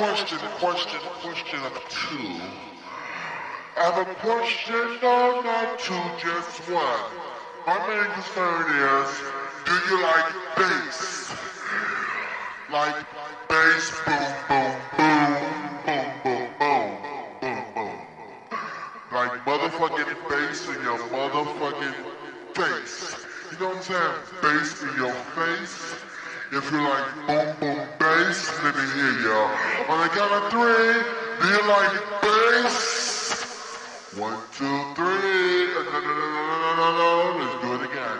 question, question, question of two. I have a question, no, not two, just one. My main concern is, do you like bass? Like bass, boom, boom, boom, boom, boom, boom, boom, boom. Like motherfucking bass in your motherfucking face. You know what I'm saying? Bass in your On the count of three, do you like bass? One, two, three. No, no, no, no, no, no, no. Let's do it again.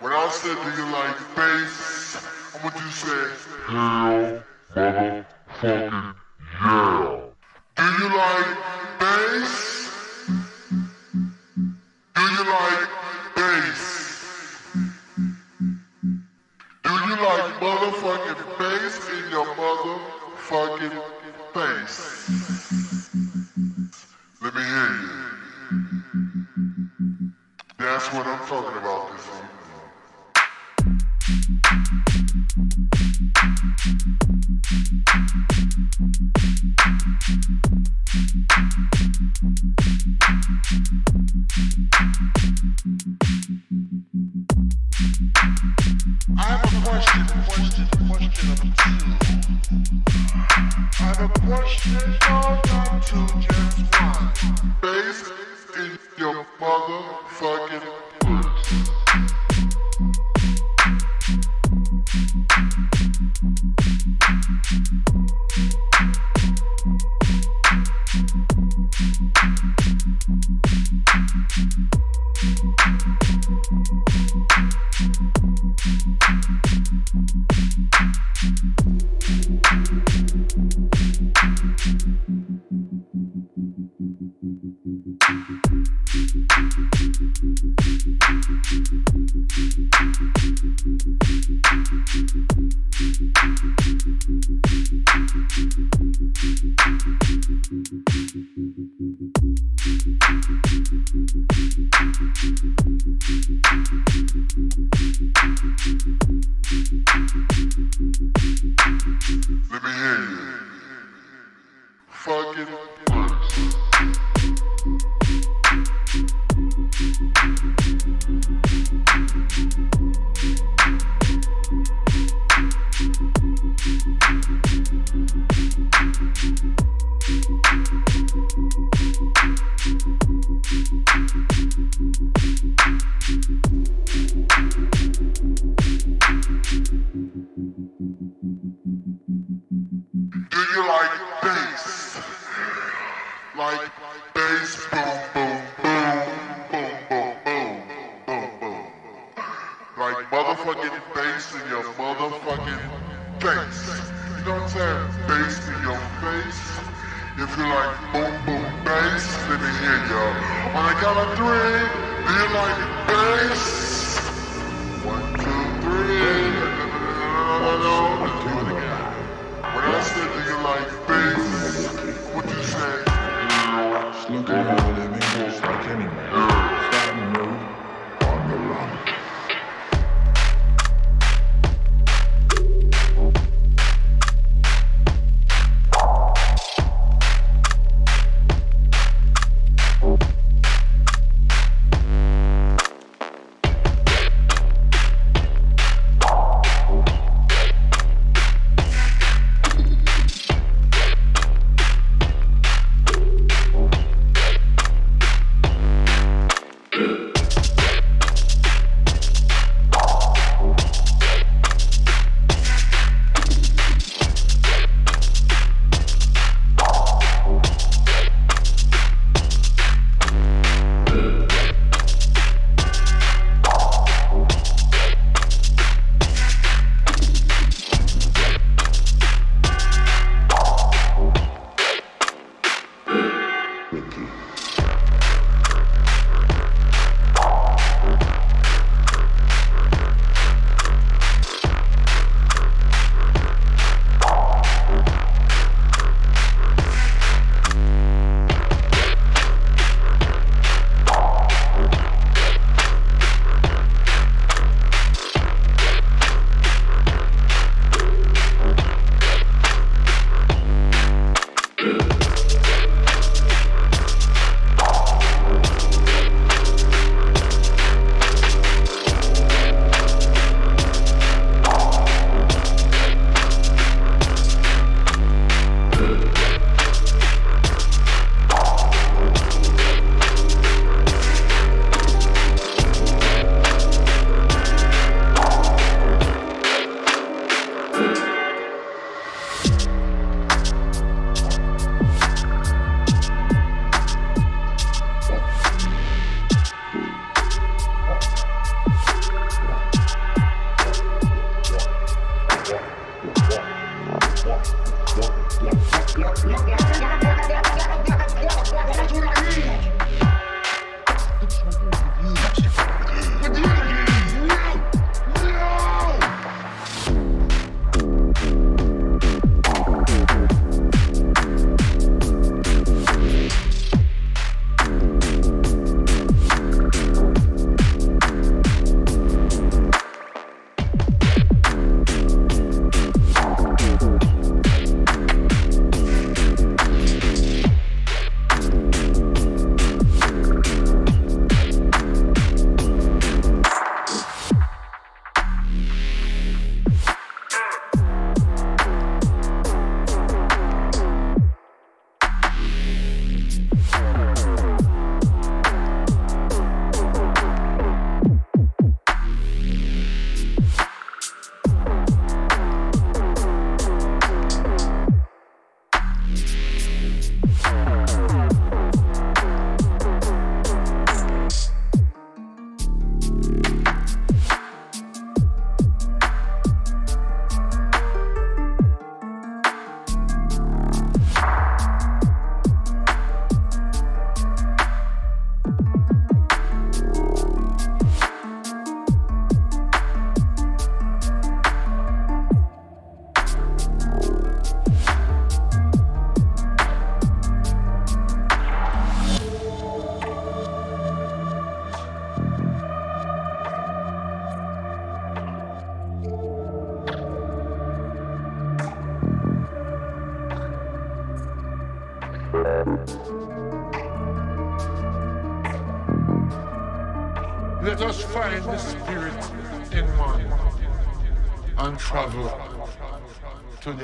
When I said, do you like bass? I want you to say, hell, motherfucking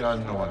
to the unknown.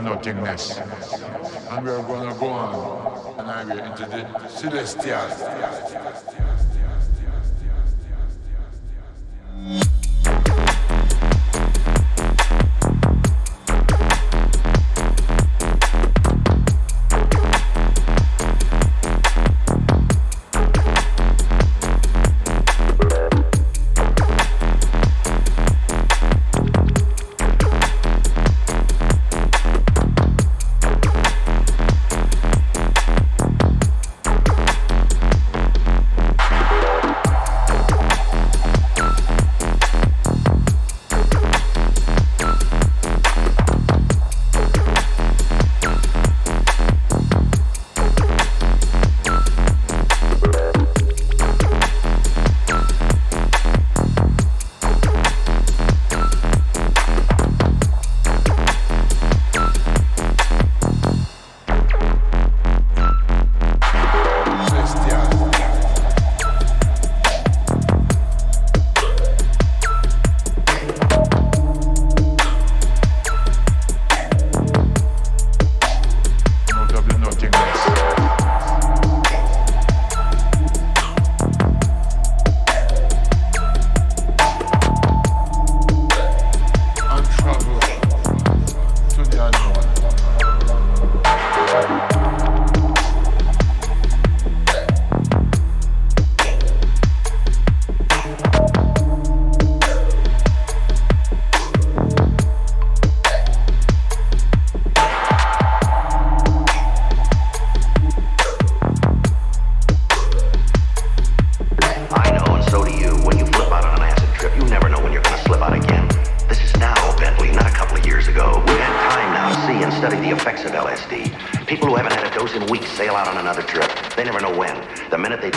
Nothingness. And we are going to go on and I will into the celestial.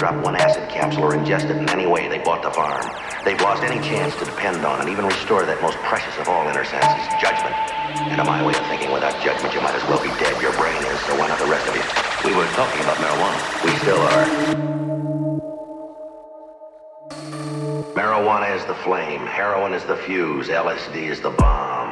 dropped one acid capsule or ingested in any way, they bought the farm. They've lost any chance to depend on and even restore that most precious of all inner senses, judgment. And in my way of thinking, without judgment, you might as well be dead. Your brain is, so why not the rest of you? We were talking about marijuana. We still are. Marijuana is the flame, heroin is the fuse, LSD is the bomb.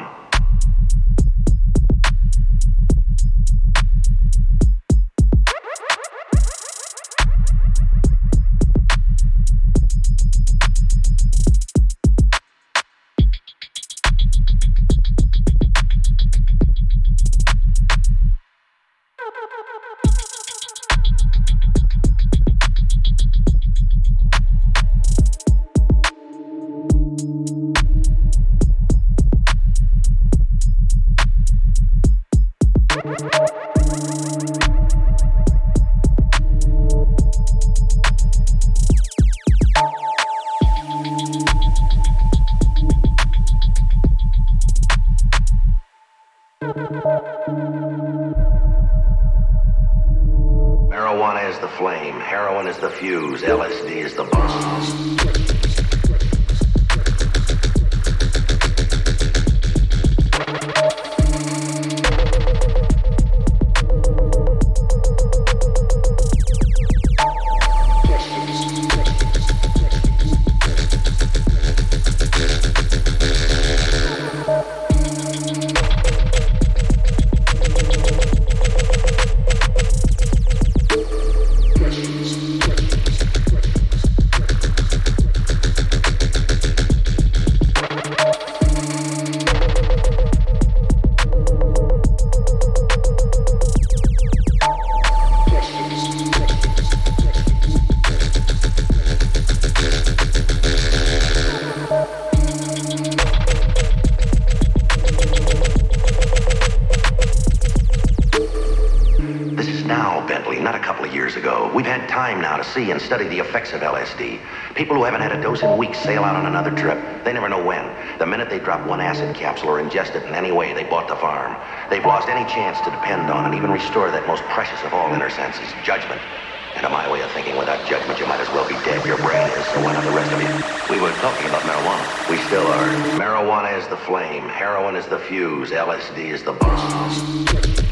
Ingest in any way, they bought the farm. They've lost any chance to depend on and even restore that most precious of all inner senses, judgment. And to my way of thinking, without judgment, you might as well be dead. Your brain is, so why not the rest of you? We were talking about marijuana. We still are. Marijuana is the flame. Heroin is the fuse. LSD is the bomb.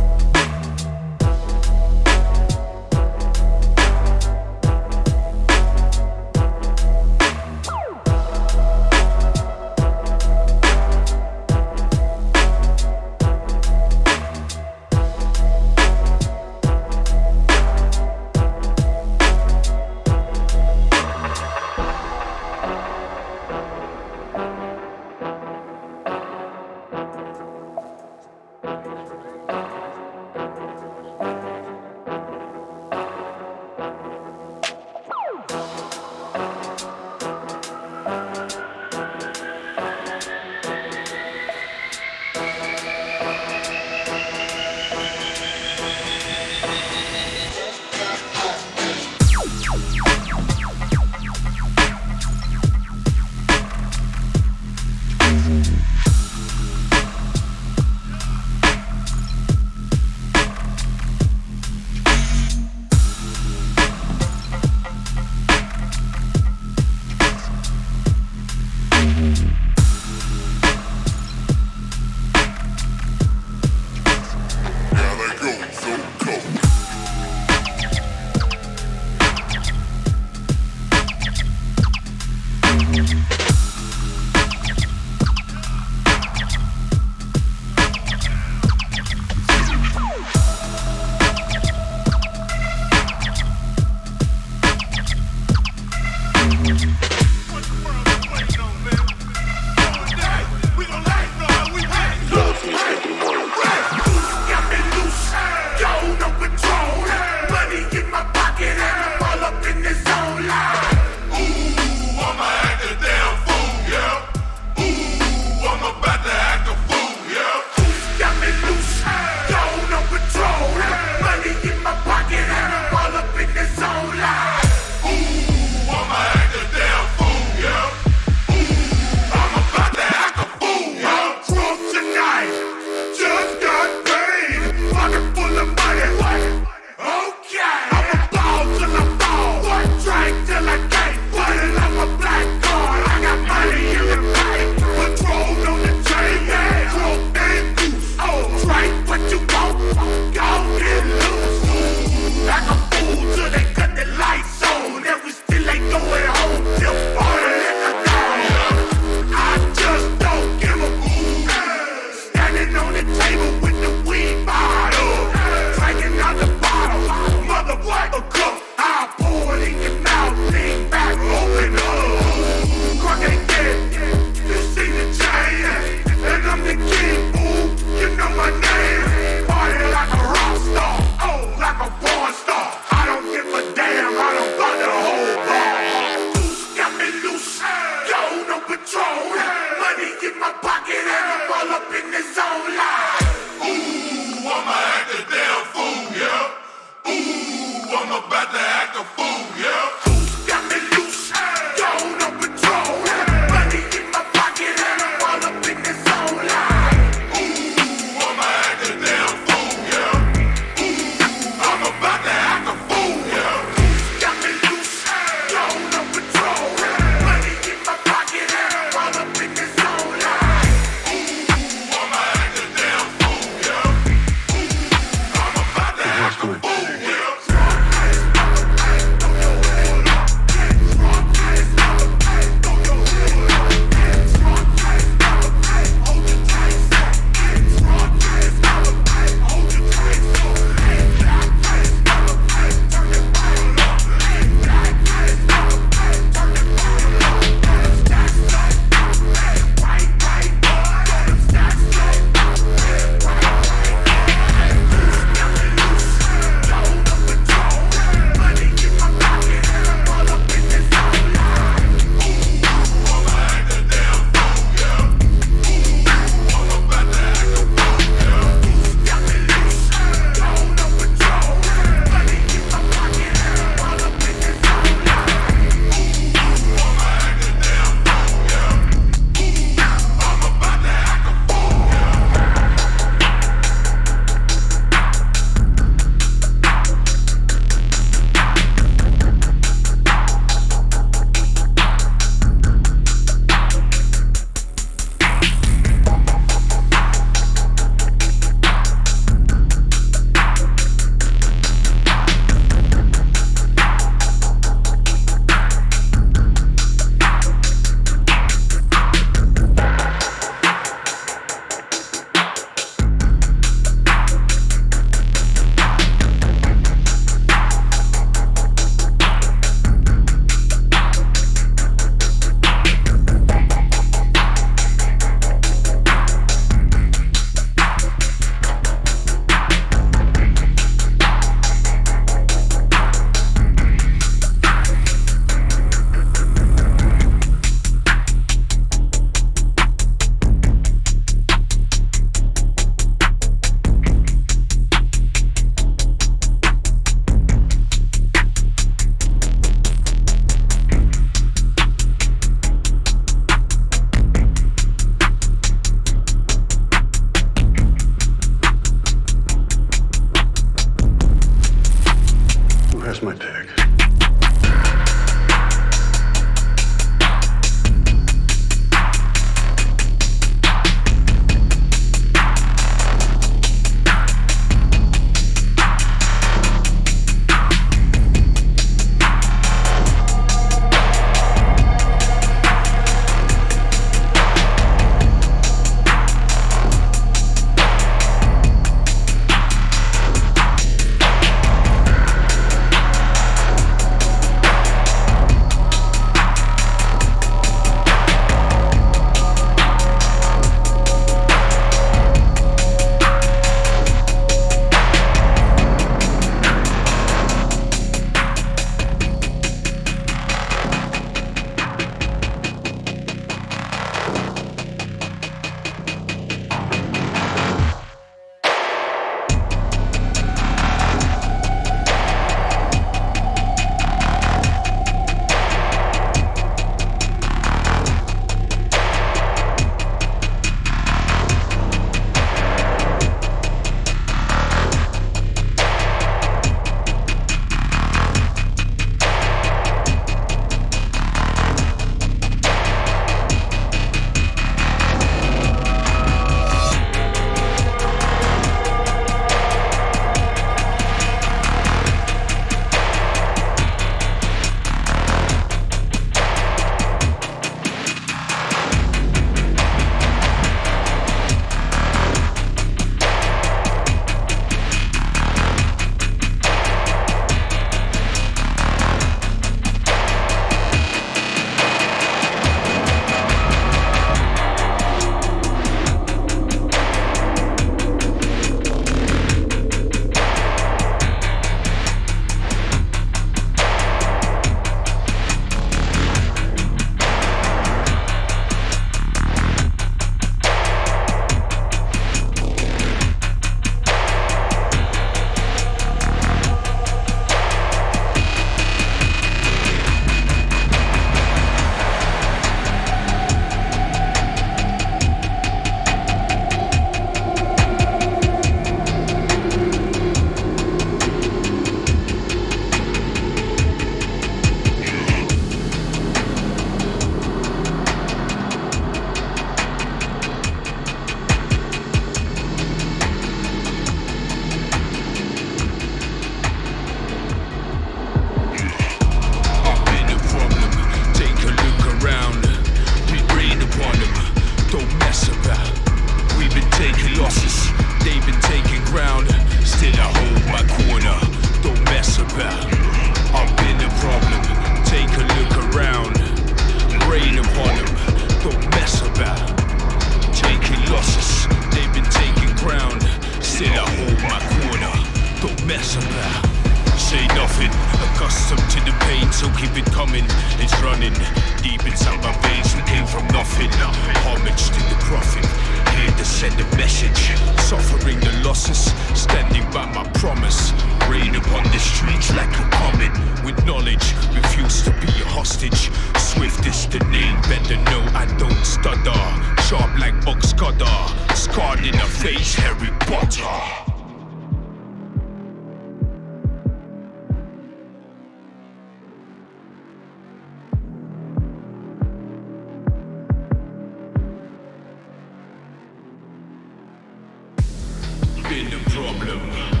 Venom.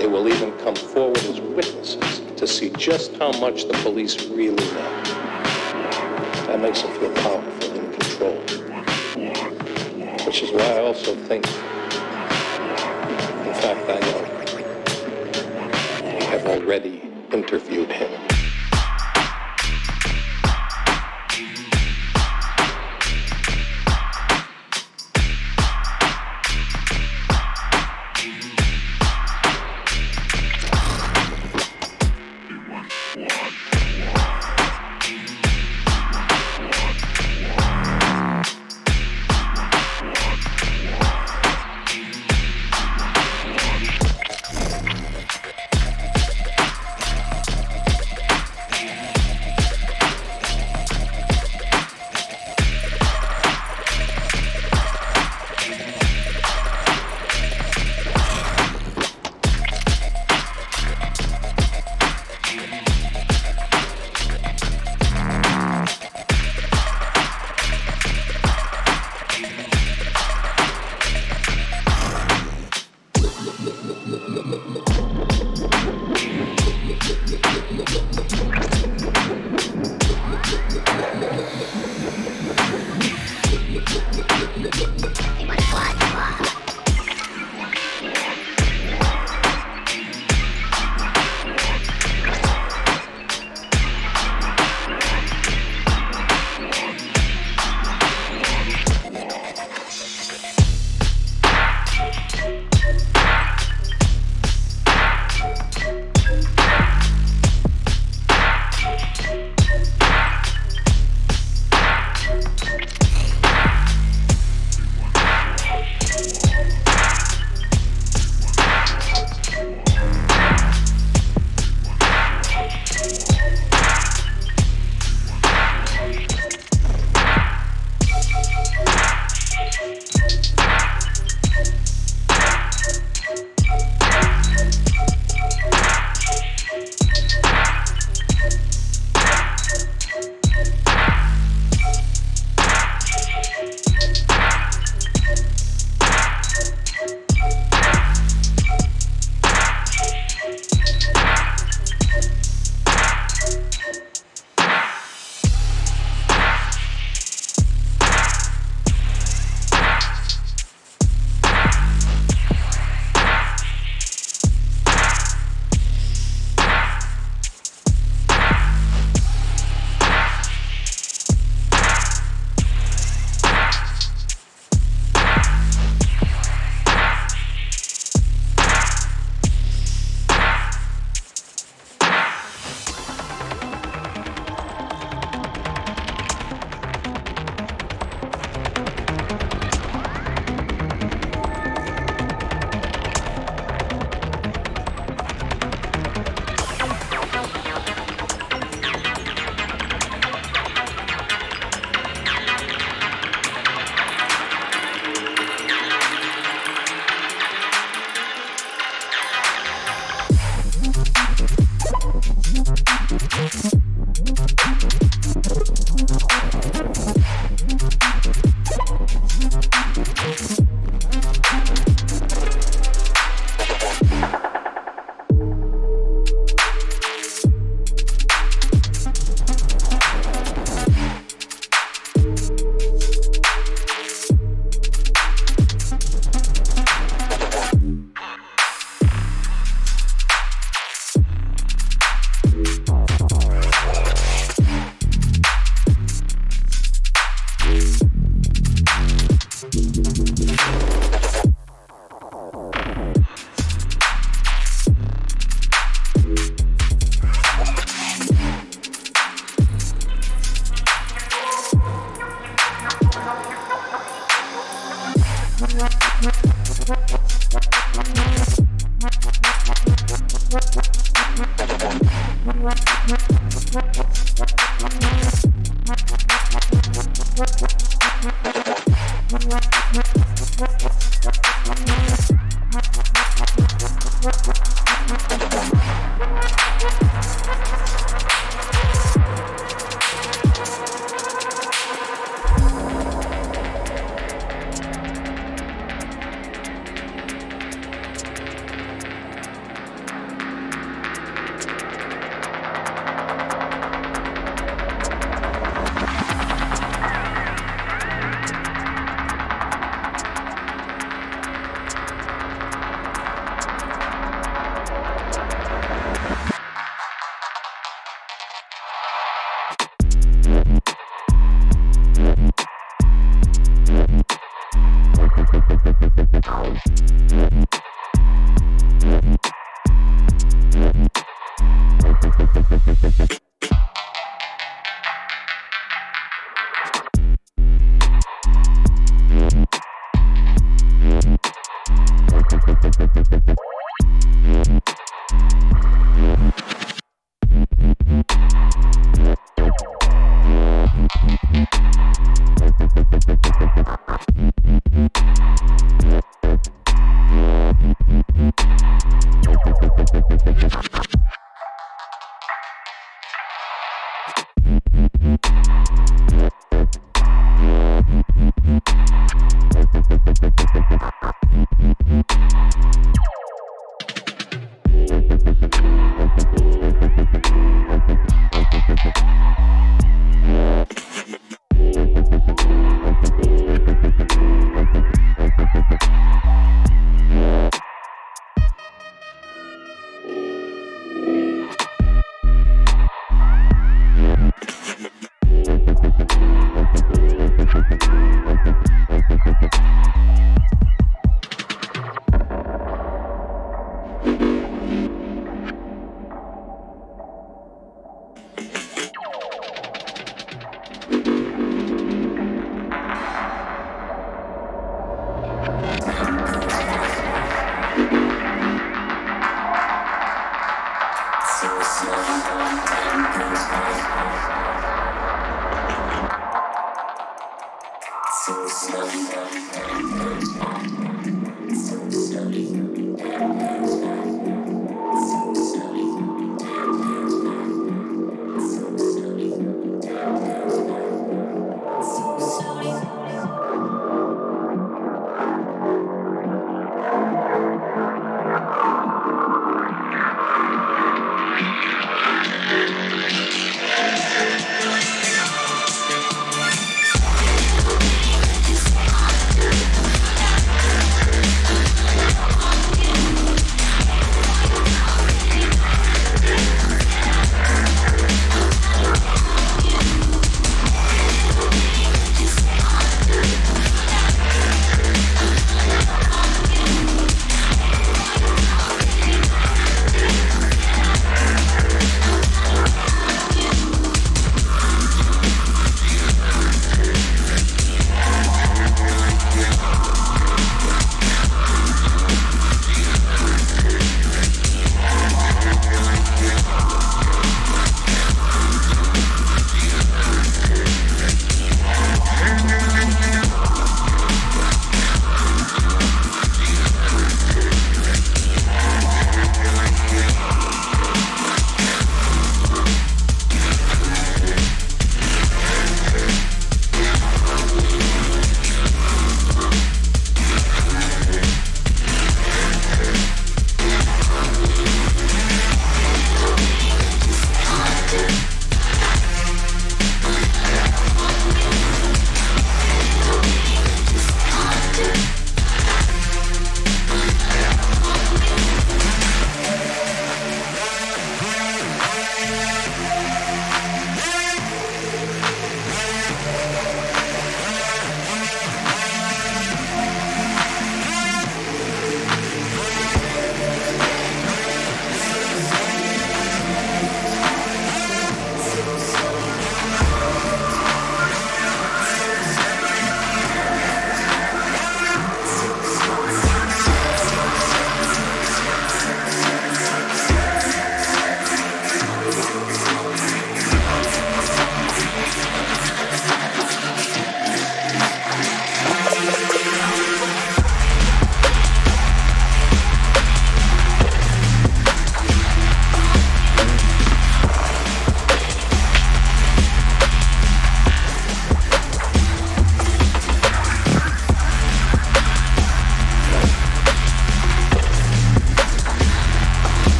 They will even come forward as witnesses to see just how much the police really know. That makes them feel powerful and in control. Which is why I also think, in fact, I know, I've already interviewed him.